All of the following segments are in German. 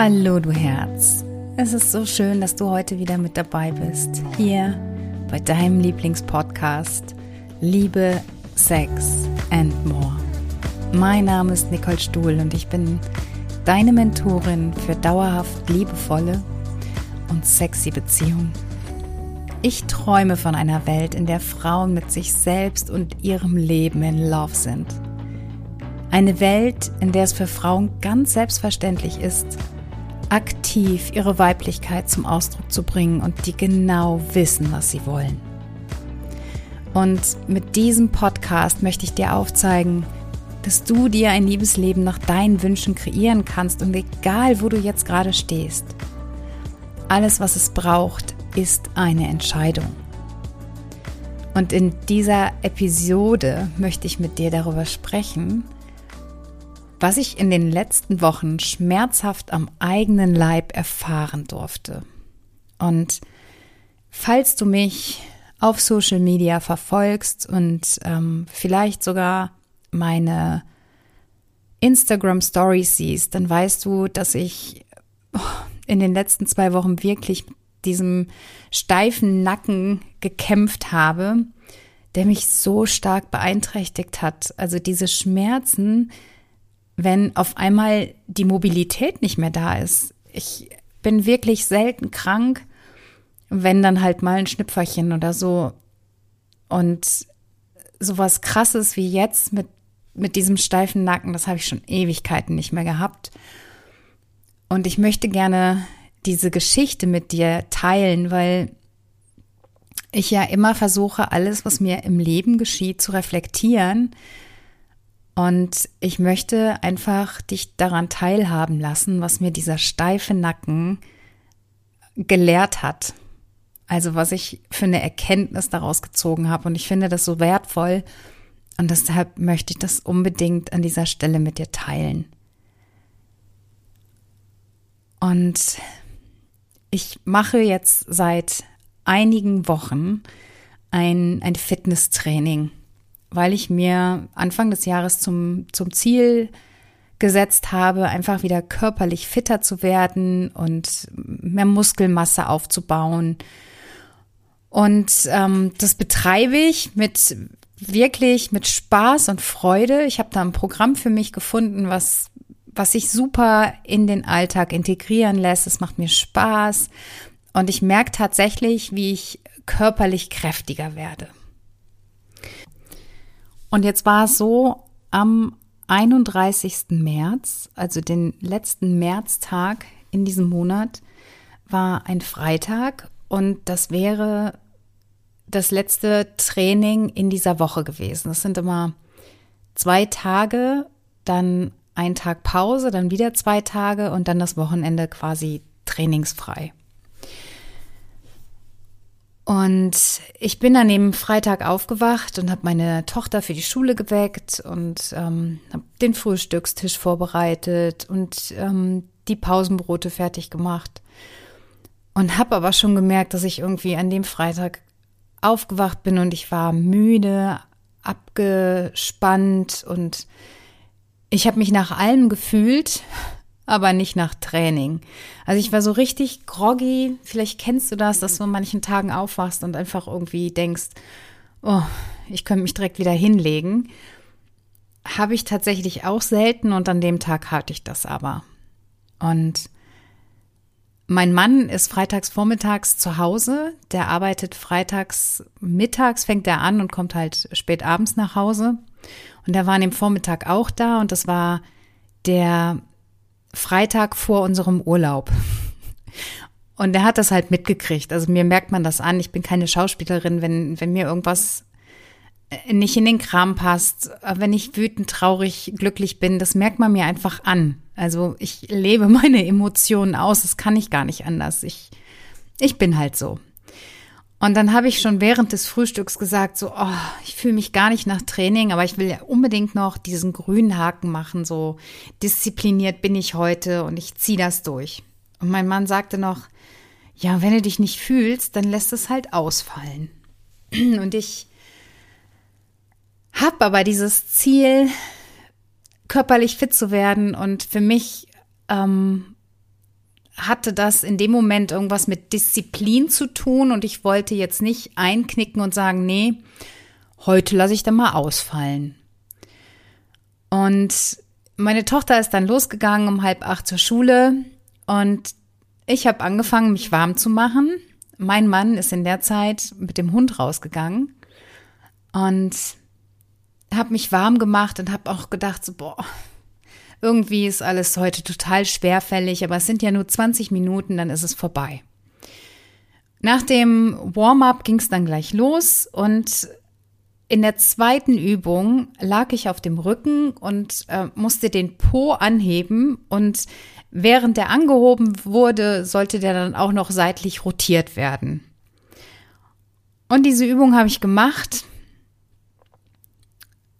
Hallo du Herz. Es ist so schön, dass du heute wieder mit dabei bist. Hier bei deinem Lieblingspodcast Liebe, Sex and More. Mein Name ist Nicole Stuhl und ich bin deine Mentorin für dauerhaft liebevolle und sexy Beziehungen. Ich träume von einer Welt, in der Frauen mit sich selbst und ihrem Leben in Love sind. Eine Welt, in der es für Frauen ganz selbstverständlich ist, aktiv ihre Weiblichkeit zum Ausdruck zu bringen und die genau wissen, was sie wollen. Und mit diesem Podcast möchte ich dir aufzeigen, dass du dir ein Liebesleben nach deinen Wünschen kreieren kannst und egal, wo du jetzt gerade stehst. Alles, was es braucht, ist eine Entscheidung. Und in dieser Episode möchte ich mit dir darüber sprechen, was ich in den letzten Wochen schmerzhaft am eigenen Leib erfahren durfte. Und falls du mich auf Social Media verfolgst und ähm, vielleicht sogar meine Instagram Stories siehst, dann weißt du, dass ich oh, in den letzten zwei Wochen wirklich mit diesem steifen Nacken gekämpft habe, der mich so stark beeinträchtigt hat. Also diese Schmerzen, wenn auf einmal die Mobilität nicht mehr da ist. Ich bin wirklich selten krank, wenn dann halt mal ein Schnüpferchen oder so. Und sowas krasses wie jetzt mit, mit diesem steifen Nacken, das habe ich schon Ewigkeiten nicht mehr gehabt. Und ich möchte gerne diese Geschichte mit dir teilen, weil ich ja immer versuche, alles, was mir im Leben geschieht, zu reflektieren und ich möchte einfach dich daran teilhaben lassen, was mir dieser steife Nacken gelehrt hat. Also was ich für eine Erkenntnis daraus gezogen habe. Und ich finde das so wertvoll. Und deshalb möchte ich das unbedingt an dieser Stelle mit dir teilen. Und ich mache jetzt seit einigen Wochen ein, ein Fitnesstraining weil ich mir Anfang des Jahres zum, zum Ziel gesetzt habe, einfach wieder körperlich fitter zu werden und mehr Muskelmasse aufzubauen. Und ähm, das betreibe ich mit wirklich mit Spaß und Freude. Ich habe da ein Programm für mich gefunden, was was sich super in den Alltag integrieren lässt. Es macht mir Spaß und ich merke tatsächlich, wie ich körperlich kräftiger werde. Und jetzt war es so, am 31. März, also den letzten Märztag in diesem Monat, war ein Freitag und das wäre das letzte Training in dieser Woche gewesen. Das sind immer zwei Tage, dann ein Tag Pause, dann wieder zwei Tage und dann das Wochenende quasi trainingsfrei. Und ich bin dann eben Freitag aufgewacht und habe meine Tochter für die Schule geweckt und ähm, habe den Frühstückstisch vorbereitet und ähm, die Pausenbrote fertig gemacht. Und habe aber schon gemerkt, dass ich irgendwie an dem Freitag aufgewacht bin und ich war müde, abgespannt und ich habe mich nach allem gefühlt, aber nicht nach Training. Also ich war so richtig groggy. Vielleicht kennst du das, dass du an manchen Tagen aufwachst und einfach irgendwie denkst, oh, ich könnte mich direkt wieder hinlegen. Habe ich tatsächlich auch selten und an dem Tag hatte ich das aber. Und mein Mann ist freitags vormittags zu Hause. Der arbeitet freitags mittags, fängt er an und kommt halt spät abends nach Hause. Und der war an dem Vormittag auch da und das war der Freitag vor unserem Urlaub. Und er hat das halt mitgekriegt. Also mir merkt man das an. Ich bin keine Schauspielerin, wenn, wenn mir irgendwas äh, nicht in den Kram passt, äh, wenn ich wütend, traurig, glücklich bin, das merkt man mir einfach an. Also ich lebe meine Emotionen aus, das kann ich gar nicht anders. Ich, ich bin halt so. Und dann habe ich schon während des Frühstücks gesagt, so, oh, ich fühle mich gar nicht nach Training, aber ich will ja unbedingt noch diesen grünen Haken machen, so diszipliniert bin ich heute und ich ziehe das durch. Und mein Mann sagte noch, ja, wenn du dich nicht fühlst, dann lässt es halt ausfallen. Und ich habe aber dieses Ziel, körperlich fit zu werden und für mich ähm, hatte das in dem Moment irgendwas mit Disziplin zu tun und ich wollte jetzt nicht einknicken und sagen, nee, heute lasse ich da mal ausfallen. Und meine Tochter ist dann losgegangen um halb acht zur Schule und ich habe angefangen, mich warm zu machen. Mein Mann ist in der Zeit mit dem Hund rausgegangen und habe mich warm gemacht und habe auch gedacht, so, boah, irgendwie ist alles heute total schwerfällig, aber es sind ja nur 20 Minuten, dann ist es vorbei. Nach dem Warm-up ging es dann gleich los und in der zweiten Übung lag ich auf dem Rücken und äh, musste den Po anheben und während der angehoben wurde, sollte der dann auch noch seitlich rotiert werden. Und diese Übung habe ich gemacht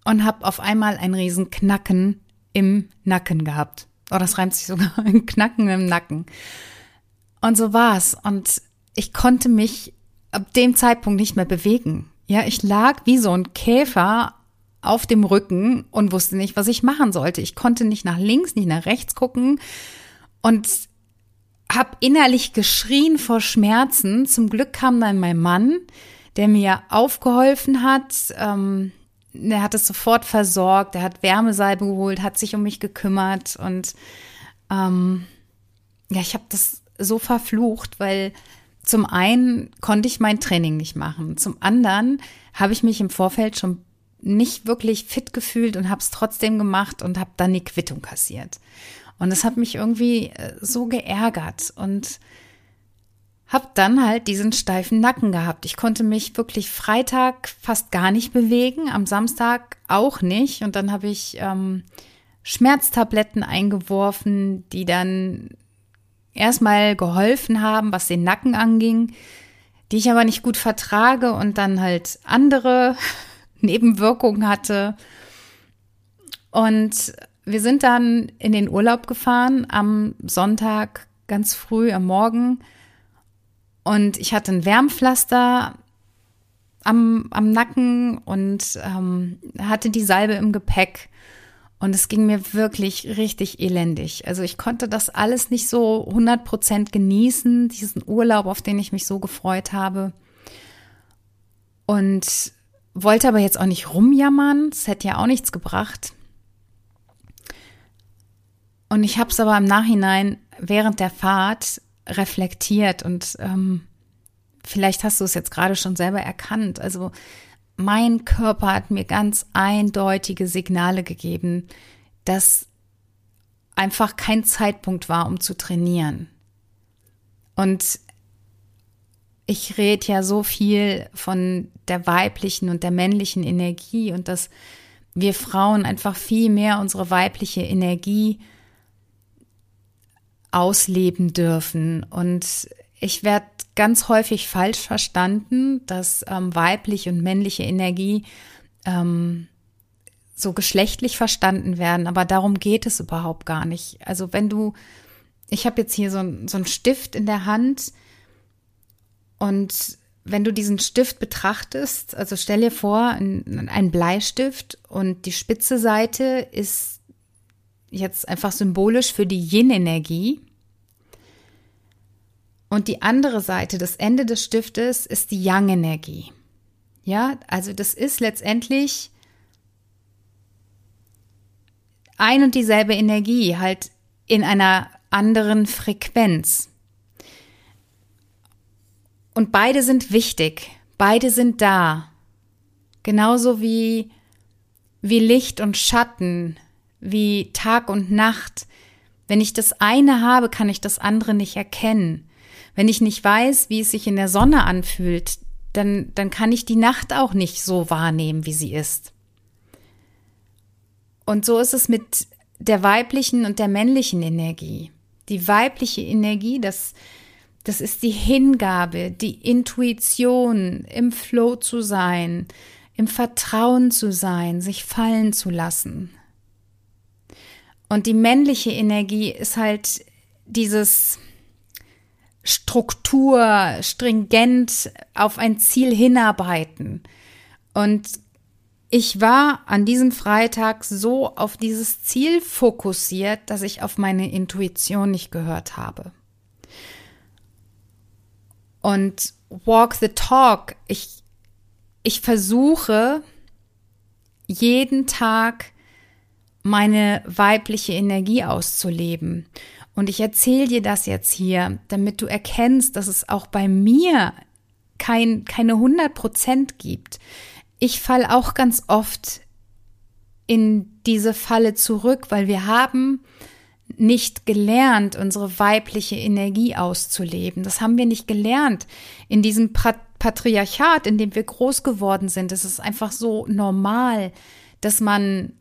und habe auf einmal ein riesen Knacken im Nacken gehabt. Oh, das reimt sich sogar, ein Knacken im Nacken. Und so war's. Und ich konnte mich ab dem Zeitpunkt nicht mehr bewegen. Ja, ich lag wie so ein Käfer auf dem Rücken und wusste nicht, was ich machen sollte. Ich konnte nicht nach links, nicht nach rechts gucken und habe innerlich geschrien vor Schmerzen. Zum Glück kam dann mein Mann, der mir aufgeholfen hat. Ähm, er hat es sofort versorgt, er hat Wärmesalbe geholt, hat sich um mich gekümmert. Und ähm, ja, ich habe das so verflucht, weil zum einen konnte ich mein Training nicht machen, zum anderen habe ich mich im Vorfeld schon nicht wirklich fit gefühlt und habe es trotzdem gemacht und habe dann die Quittung kassiert. Und das hat mich irgendwie äh, so geärgert. Und hab dann halt diesen steifen Nacken gehabt. Ich konnte mich wirklich Freitag fast gar nicht bewegen, am Samstag auch nicht. Und dann habe ich ähm, Schmerztabletten eingeworfen, die dann erstmal geholfen haben, was den Nacken anging, die ich aber nicht gut vertrage und dann halt andere Nebenwirkungen hatte. Und wir sind dann in den Urlaub gefahren am Sonntag ganz früh am Morgen und ich hatte ein Wärmpflaster am, am Nacken und ähm, hatte die Salbe im Gepäck. Und es ging mir wirklich richtig elendig. Also ich konnte das alles nicht so 100 Prozent genießen, diesen Urlaub, auf den ich mich so gefreut habe. Und wollte aber jetzt auch nicht rumjammern. Es hätte ja auch nichts gebracht. Und ich habe es aber im Nachhinein während der Fahrt reflektiert und ähm, vielleicht hast du es jetzt gerade schon selber erkannt. Also mein Körper hat mir ganz eindeutige Signale gegeben, dass einfach kein Zeitpunkt war, um zu trainieren. Und ich rede ja so viel von der weiblichen und der männlichen Energie und dass wir Frauen einfach viel mehr unsere weibliche Energie ausleben dürfen. Und ich werde ganz häufig falsch verstanden, dass ähm, weibliche und männliche Energie ähm, so geschlechtlich verstanden werden, aber darum geht es überhaupt gar nicht. Also wenn du, ich habe jetzt hier so, so einen Stift in der Hand und wenn du diesen Stift betrachtest, also stell dir vor, ein, ein Bleistift und die spitze Seite ist jetzt einfach symbolisch für die Yin-Energie. Und die andere Seite, das Ende des Stiftes, ist die Yang-Energie. Ja, also das ist letztendlich ein und dieselbe Energie, halt in einer anderen Frequenz. Und beide sind wichtig, beide sind da. Genauso wie, wie Licht und Schatten, wie Tag und Nacht. Wenn ich das eine habe, kann ich das andere nicht erkennen. Wenn ich nicht weiß, wie es sich in der Sonne anfühlt, dann, dann kann ich die Nacht auch nicht so wahrnehmen, wie sie ist. Und so ist es mit der weiblichen und der männlichen Energie. Die weibliche Energie, das, das ist die Hingabe, die Intuition, im Flow zu sein, im Vertrauen zu sein, sich fallen zu lassen. Und die männliche Energie ist halt dieses Struktur, stringent auf ein Ziel hinarbeiten. Und ich war an diesem Freitag so auf dieses Ziel fokussiert, dass ich auf meine Intuition nicht gehört habe. und walk the talk. Ich, ich versuche jeden Tag meine weibliche Energie auszuleben. Und ich erzähle dir das jetzt hier, damit du erkennst, dass es auch bei mir kein, keine 100 Prozent gibt. Ich falle auch ganz oft in diese Falle zurück, weil wir haben nicht gelernt, unsere weibliche Energie auszuleben. Das haben wir nicht gelernt. In diesem Patriarchat, in dem wir groß geworden sind, ist es einfach so normal, dass man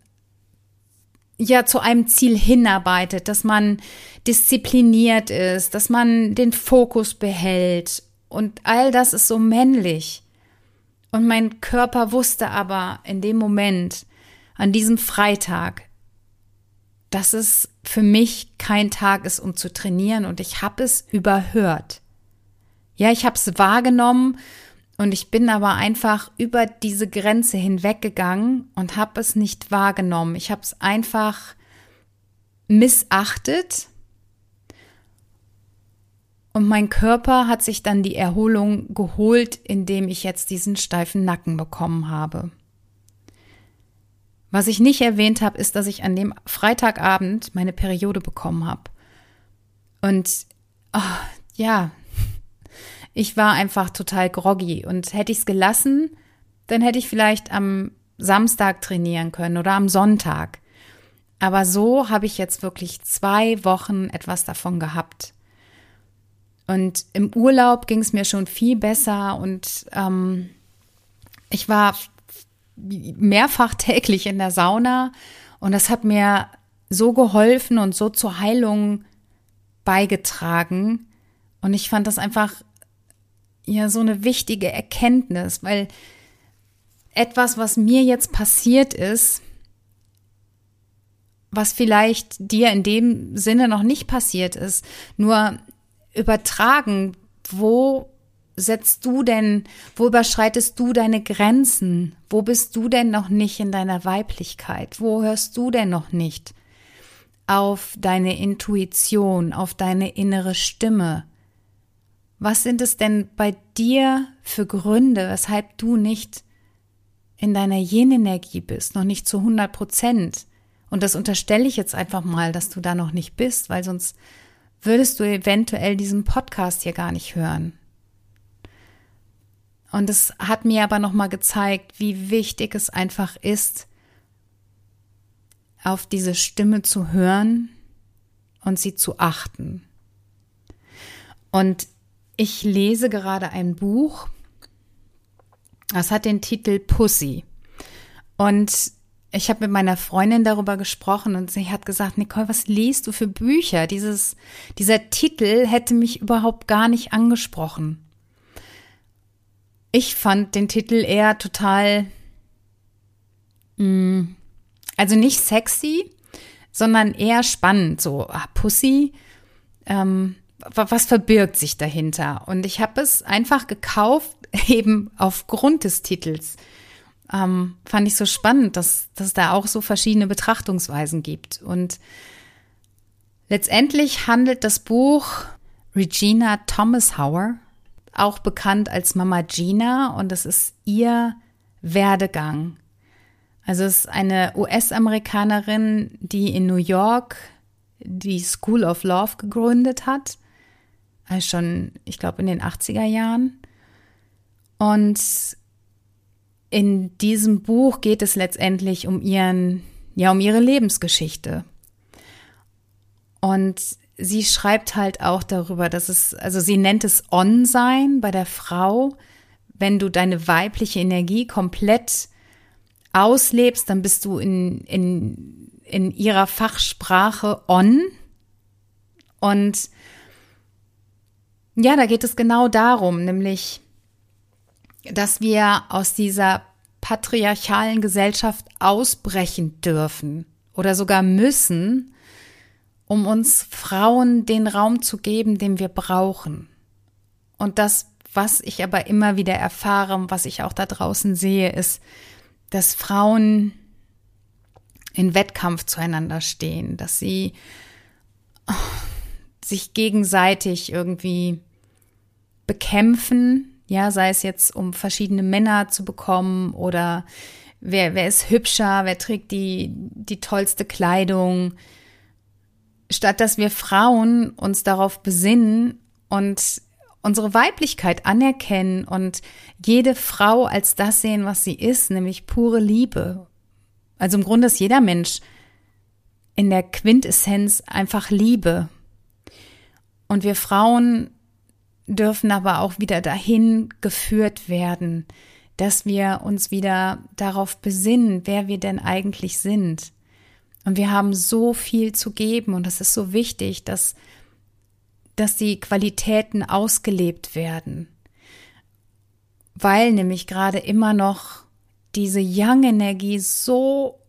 ja zu einem Ziel hinarbeitet, dass man diszipliniert ist, dass man den Fokus behält und all das ist so männlich. Und mein Körper wusste aber in dem Moment, an diesem Freitag, dass es für mich kein Tag ist, um zu trainieren und ich habe es überhört. Ja, ich habe es wahrgenommen und ich bin aber einfach über diese Grenze hinweggegangen und habe es nicht wahrgenommen. Ich habe es einfach missachtet. Und mein Körper hat sich dann die Erholung geholt, indem ich jetzt diesen steifen Nacken bekommen habe. Was ich nicht erwähnt habe, ist, dass ich an dem Freitagabend meine Periode bekommen habe. Und oh, ja, ich war einfach total groggy und hätte ich es gelassen, dann hätte ich vielleicht am Samstag trainieren können oder am Sonntag. Aber so habe ich jetzt wirklich zwei Wochen etwas davon gehabt. Und im Urlaub ging es mir schon viel besser und ähm, ich war mehrfach täglich in der Sauna und das hat mir so geholfen und so zur Heilung beigetragen. Und ich fand das einfach ja so eine wichtige Erkenntnis, weil etwas, was mir jetzt passiert ist, was vielleicht dir in dem Sinne noch nicht passiert ist, nur übertragen, wo setzt du denn, wo überschreitest du deine Grenzen? Wo bist du denn noch nicht in deiner Weiblichkeit? Wo hörst du denn noch nicht auf deine Intuition, auf deine innere Stimme? Was sind es denn bei dir für Gründe, weshalb du nicht in deiner Yin-Energie bist, noch nicht zu 100 Prozent? Und das unterstelle ich jetzt einfach mal, dass du da noch nicht bist, weil sonst würdest du eventuell diesen Podcast hier gar nicht hören. Und es hat mir aber nochmal gezeigt, wie wichtig es einfach ist, auf diese Stimme zu hören und sie zu achten. Und ich lese gerade ein Buch, das hat den Titel Pussy. Und ich habe mit meiner Freundin darüber gesprochen und sie hat gesagt, Nicole, was liest du für Bücher? Dieses, dieser Titel hätte mich überhaupt gar nicht angesprochen. Ich fand den Titel eher total, mh, mm, also nicht sexy, sondern eher spannend. So, ah, Pussy, ähm, was verbirgt sich dahinter? Und ich habe es einfach gekauft, eben aufgrund des Titels. Ähm, fand ich so spannend, dass, dass da auch so verschiedene Betrachtungsweisen gibt. Und letztendlich handelt das Buch Regina Thomas Hauer, auch bekannt als Mama Gina, und das ist ihr Werdegang. Also es ist eine US-Amerikanerin, die in New York die School of Love gegründet hat also schon, ich glaube, in den 80er Jahren. Und in diesem Buch geht es letztendlich um ihren, ja, um ihre Lebensgeschichte. Und sie schreibt halt auch darüber, dass es, also sie nennt es On-Sein bei der Frau. Wenn du deine weibliche Energie komplett auslebst, dann bist du in, in, in ihrer Fachsprache On. Und ja, da geht es genau darum, nämlich, dass wir aus dieser patriarchalen Gesellschaft ausbrechen dürfen oder sogar müssen, um uns Frauen den Raum zu geben, den wir brauchen. Und das, was ich aber immer wieder erfahre und was ich auch da draußen sehe, ist, dass Frauen in Wettkampf zueinander stehen, dass sie sich gegenseitig irgendwie bekämpfen, ja, sei es jetzt um verschiedene Männer zu bekommen oder wer, wer ist hübscher, wer trägt die, die tollste Kleidung, statt dass wir Frauen uns darauf besinnen und unsere Weiblichkeit anerkennen und jede Frau als das sehen, was sie ist, nämlich pure Liebe. Also im Grunde ist jeder Mensch in der Quintessenz einfach Liebe. Und wir Frauen dürfen aber auch wieder dahin geführt werden, dass wir uns wieder darauf besinnen, wer wir denn eigentlich sind. Und wir haben so viel zu geben und es ist so wichtig, dass, dass die Qualitäten ausgelebt werden. Weil nämlich gerade immer noch diese Young-Energie so,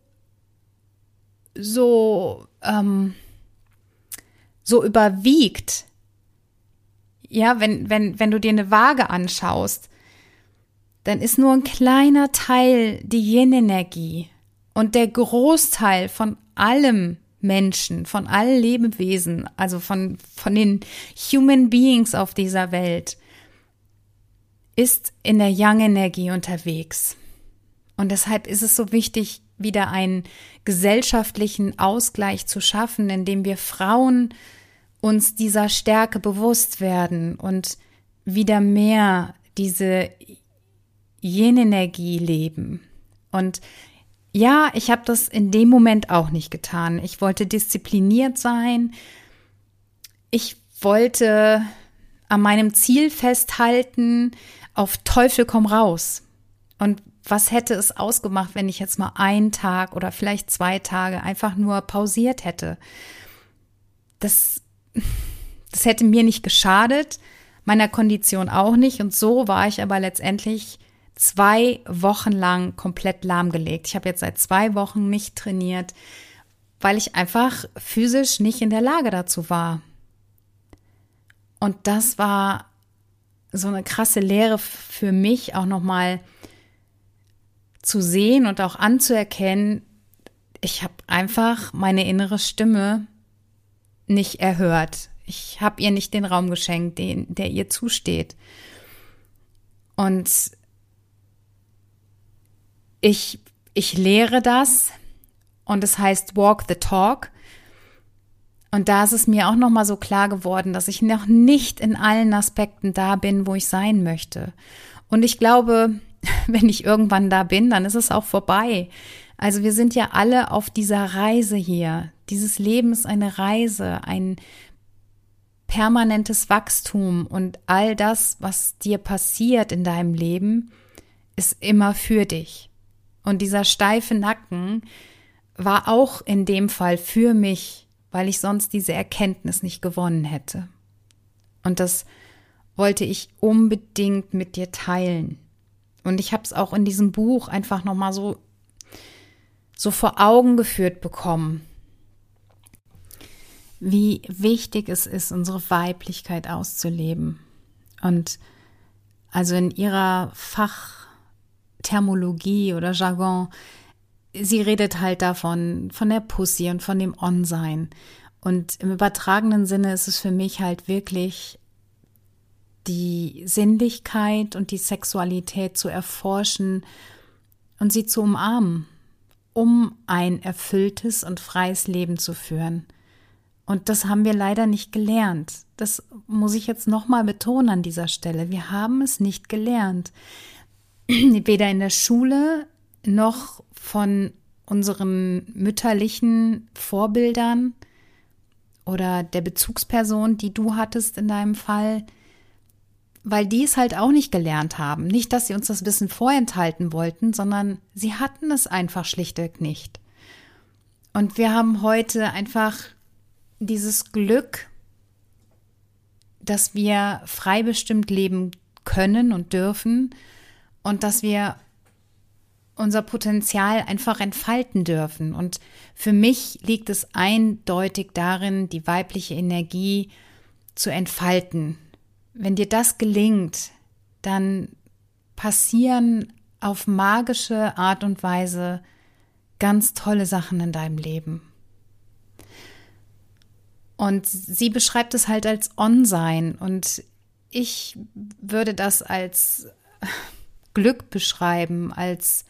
so, ähm, so überwiegt. Ja, wenn, wenn, wenn du dir eine Waage anschaust, dann ist nur ein kleiner Teil die Yin-Energie. Und der Großteil von allem Menschen, von allen Lebewesen, also von, von den Human Beings auf dieser Welt, ist in der Yang-Energie unterwegs. Und deshalb ist es so wichtig, wieder einen gesellschaftlichen Ausgleich zu schaffen, indem wir Frauen uns dieser Stärke bewusst werden und wieder mehr diese Yin-Energie leben. Und ja, ich habe das in dem Moment auch nicht getan. Ich wollte diszipliniert sein. Ich wollte an meinem Ziel festhalten, auf Teufel komm raus. Und was hätte es ausgemacht, wenn ich jetzt mal einen Tag oder vielleicht zwei Tage einfach nur pausiert hätte? Das, das hätte mir nicht geschadet, meiner Kondition auch nicht. Und so war ich aber letztendlich zwei Wochen lang komplett lahmgelegt. Ich habe jetzt seit zwei Wochen nicht trainiert, weil ich einfach physisch nicht in der Lage dazu war. Und das war so eine krasse Lehre für mich, auch nochmal zu sehen und auch anzuerkennen, ich habe einfach meine innere Stimme nicht erhört. Ich habe ihr nicht den Raum geschenkt, den, der ihr zusteht. Und ich, ich lehre das und es heißt Walk the Talk. Und da ist es mir auch nochmal so klar geworden, dass ich noch nicht in allen Aspekten da bin, wo ich sein möchte. Und ich glaube, wenn ich irgendwann da bin, dann ist es auch vorbei. Also wir sind ja alle auf dieser Reise hier. Dieses Leben ist eine Reise, ein permanentes Wachstum und all das, was dir passiert in deinem Leben, ist immer für dich. Und dieser steife Nacken war auch in dem Fall für mich, weil ich sonst diese Erkenntnis nicht gewonnen hätte. Und das wollte ich unbedingt mit dir teilen. Und ich habe es auch in diesem Buch einfach noch mal so so vor Augen geführt bekommen, wie wichtig es ist, unsere Weiblichkeit auszuleben. Und also in ihrer Fach Thermologie oder Jargon. Sie redet halt davon, von der Pussy und von dem On-Sein. Und im übertragenen Sinne ist es für mich halt wirklich die Sinnlichkeit und die Sexualität zu erforschen und sie zu umarmen, um ein erfülltes und freies Leben zu führen. Und das haben wir leider nicht gelernt. Das muss ich jetzt nochmal betonen an dieser Stelle. Wir haben es nicht gelernt. weder in der Schule noch von unseren mütterlichen Vorbildern oder der Bezugsperson, die du hattest in deinem Fall, weil die es halt auch nicht gelernt haben. Nicht, dass sie uns das Wissen vorenthalten wollten, sondern sie hatten es einfach schlichtweg nicht. Und wir haben heute einfach dieses Glück, dass wir frei bestimmt leben können und dürfen und dass wir unser Potenzial einfach entfalten dürfen. Und für mich liegt es eindeutig darin, die weibliche Energie zu entfalten. Wenn dir das gelingt, dann passieren auf magische Art und Weise ganz tolle Sachen in deinem Leben. Und sie beschreibt es halt als On-Sein. Und ich würde das als Glück beschreiben, als,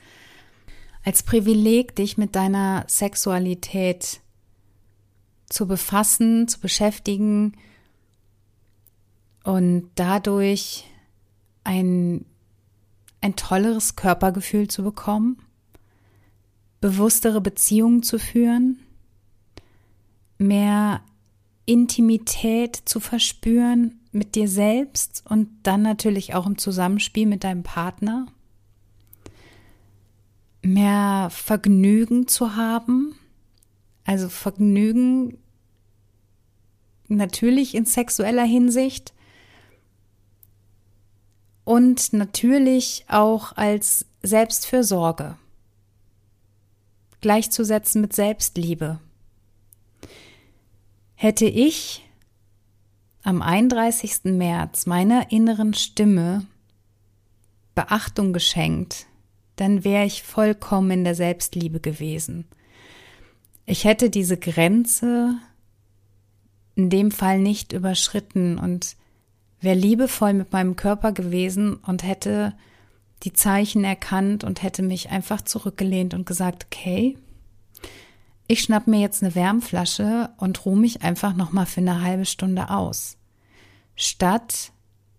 als Privileg, dich mit deiner Sexualität zu befassen, zu beschäftigen und dadurch ein, ein tolleres Körpergefühl zu bekommen, bewusstere Beziehungen zu führen, mehr Intimität zu verspüren mit dir selbst und dann natürlich auch im Zusammenspiel mit deinem Partner, mehr Vergnügen zu haben, also Vergnügen natürlich in sexueller Hinsicht und natürlich auch als Selbstfürsorge gleichzusetzen mit Selbstliebe. Hätte ich am 31. März meiner inneren Stimme Beachtung geschenkt, dann wäre ich vollkommen in der Selbstliebe gewesen. Ich hätte diese Grenze in dem Fall nicht überschritten und wäre liebevoll mit meinem Körper gewesen und hätte die Zeichen erkannt und hätte mich einfach zurückgelehnt und gesagt, okay, ich schnapp mir jetzt eine Wärmflasche und ruhe mich einfach nochmal für eine halbe Stunde aus. Statt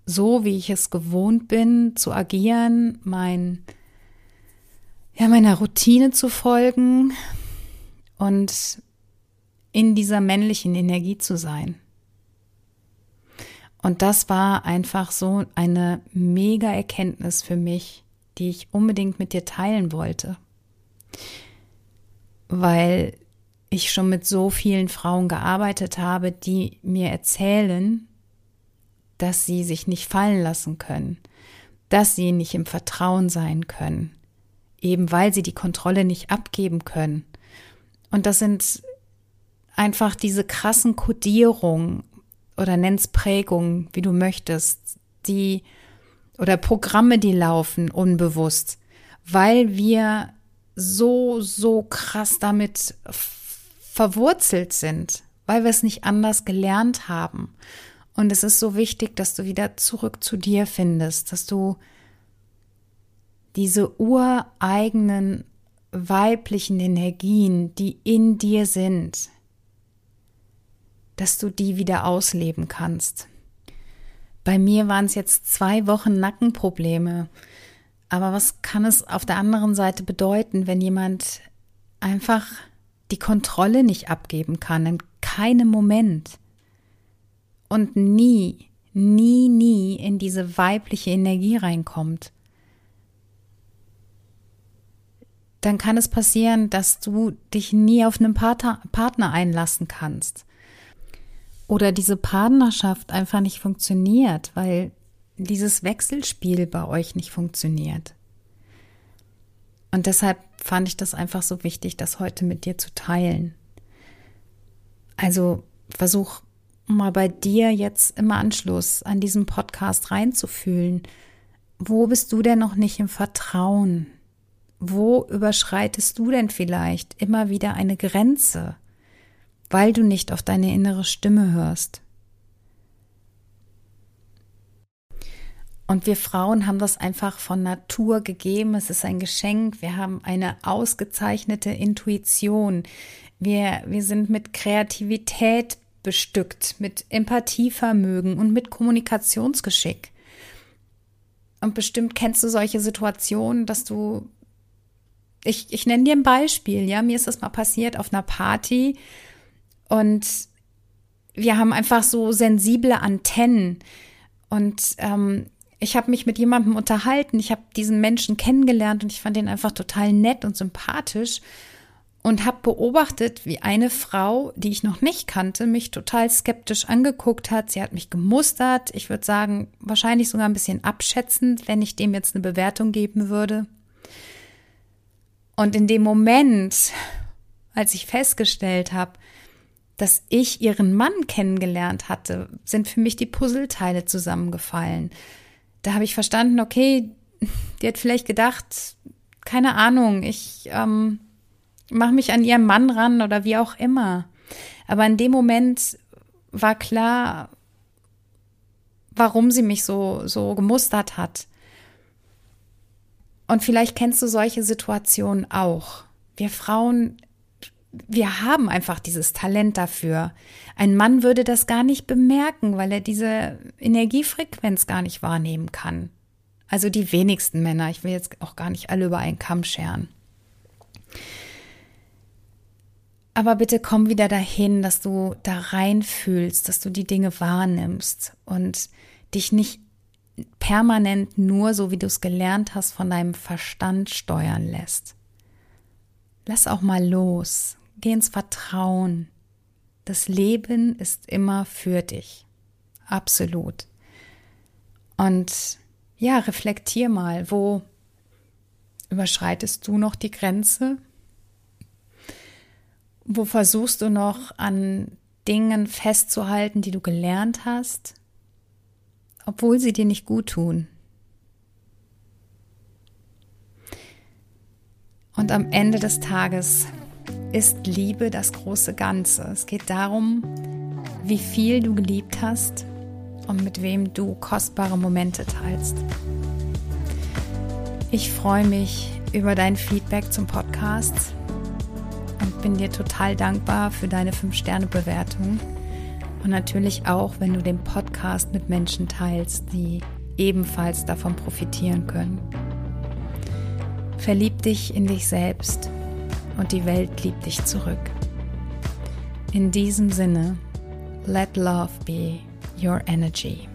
so, wie ich es gewohnt bin, zu agieren, mein, ja, meiner Routine zu folgen und in dieser männlichen Energie zu sein. Und das war einfach so eine mega Erkenntnis für mich, die ich unbedingt mit dir teilen wollte. Weil ich schon mit so vielen Frauen gearbeitet habe, die mir erzählen, dass sie sich nicht fallen lassen können, dass sie nicht im Vertrauen sein können, eben weil sie die Kontrolle nicht abgeben können. Und das sind einfach diese krassen Kodierungen oder nenn's Prägungen, wie du möchtest, die oder Programme, die laufen unbewusst, weil wir so, so krass damit verwurzelt sind, weil wir es nicht anders gelernt haben. Und es ist so wichtig, dass du wieder zurück zu dir findest, dass du diese ureigenen weiblichen Energien, die in dir sind, dass du die wieder ausleben kannst. Bei mir waren es jetzt zwei Wochen Nackenprobleme. Aber was kann es auf der anderen Seite bedeuten, wenn jemand einfach die Kontrolle nicht abgeben kann, in keinem Moment und nie, nie, nie in diese weibliche Energie reinkommt? Dann kann es passieren, dass du dich nie auf einen Partner einlassen kannst oder diese Partnerschaft einfach nicht funktioniert, weil dieses Wechselspiel bei euch nicht funktioniert. Und deshalb fand ich das einfach so wichtig, das heute mit dir zu teilen. Also versuch mal bei dir jetzt im Anschluss an diesem Podcast reinzufühlen. Wo bist du denn noch nicht im Vertrauen? Wo überschreitest du denn vielleicht immer wieder eine Grenze? Weil du nicht auf deine innere Stimme hörst. Und wir Frauen haben das einfach von Natur gegeben. Es ist ein Geschenk. Wir haben eine ausgezeichnete Intuition. Wir, wir sind mit Kreativität bestückt, mit Empathievermögen und mit Kommunikationsgeschick. Und bestimmt kennst du solche Situationen, dass du, ich, ich nenne dir ein Beispiel, ja, mir ist das mal passiert auf einer Party und wir haben einfach so sensible Antennen. Und ähm, ich habe mich mit jemandem unterhalten. Ich habe diesen Menschen kennengelernt und ich fand ihn einfach total nett und sympathisch und habe beobachtet, wie eine Frau, die ich noch nicht kannte, mich total skeptisch angeguckt hat. Sie hat mich gemustert. Ich würde sagen, wahrscheinlich sogar ein bisschen abschätzend, wenn ich dem jetzt eine Bewertung geben würde. Und in dem Moment, als ich festgestellt habe, dass ich ihren Mann kennengelernt hatte, sind für mich die Puzzleteile zusammengefallen. Da habe ich verstanden, okay, die hat vielleicht gedacht, keine Ahnung, ich ähm, mache mich an ihren Mann ran oder wie auch immer. Aber in dem Moment war klar, warum sie mich so, so gemustert hat. Und vielleicht kennst du solche Situationen auch. Wir Frauen, wir haben einfach dieses Talent dafür. Ein Mann würde das gar nicht bemerken, weil er diese Energiefrequenz gar nicht wahrnehmen kann. Also die wenigsten Männer. Ich will jetzt auch gar nicht alle über einen Kamm scheren. Aber bitte komm wieder dahin, dass du da reinfühlst, dass du die Dinge wahrnimmst und dich nicht permanent nur, so wie du es gelernt hast, von deinem Verstand steuern lässt. Lass auch mal los. Geh ins Vertrauen. Das Leben ist immer für dich. Absolut. Und ja, reflektier mal, wo überschreitest du noch die Grenze? Wo versuchst du noch an Dingen festzuhalten, die du gelernt hast, obwohl sie dir nicht gut tun? Und am Ende des Tages ist Liebe das große Ganze. Es geht darum, wie viel du geliebt hast und mit wem du kostbare Momente teilst. Ich freue mich über dein Feedback zum Podcast und bin dir total dankbar für deine 5-Sterne-Bewertung und natürlich auch, wenn du den Podcast mit Menschen teilst, die ebenfalls davon profitieren können. Verlieb dich in dich selbst und die Welt liebt dich zurück. In diesem Sinne, let love be your energy.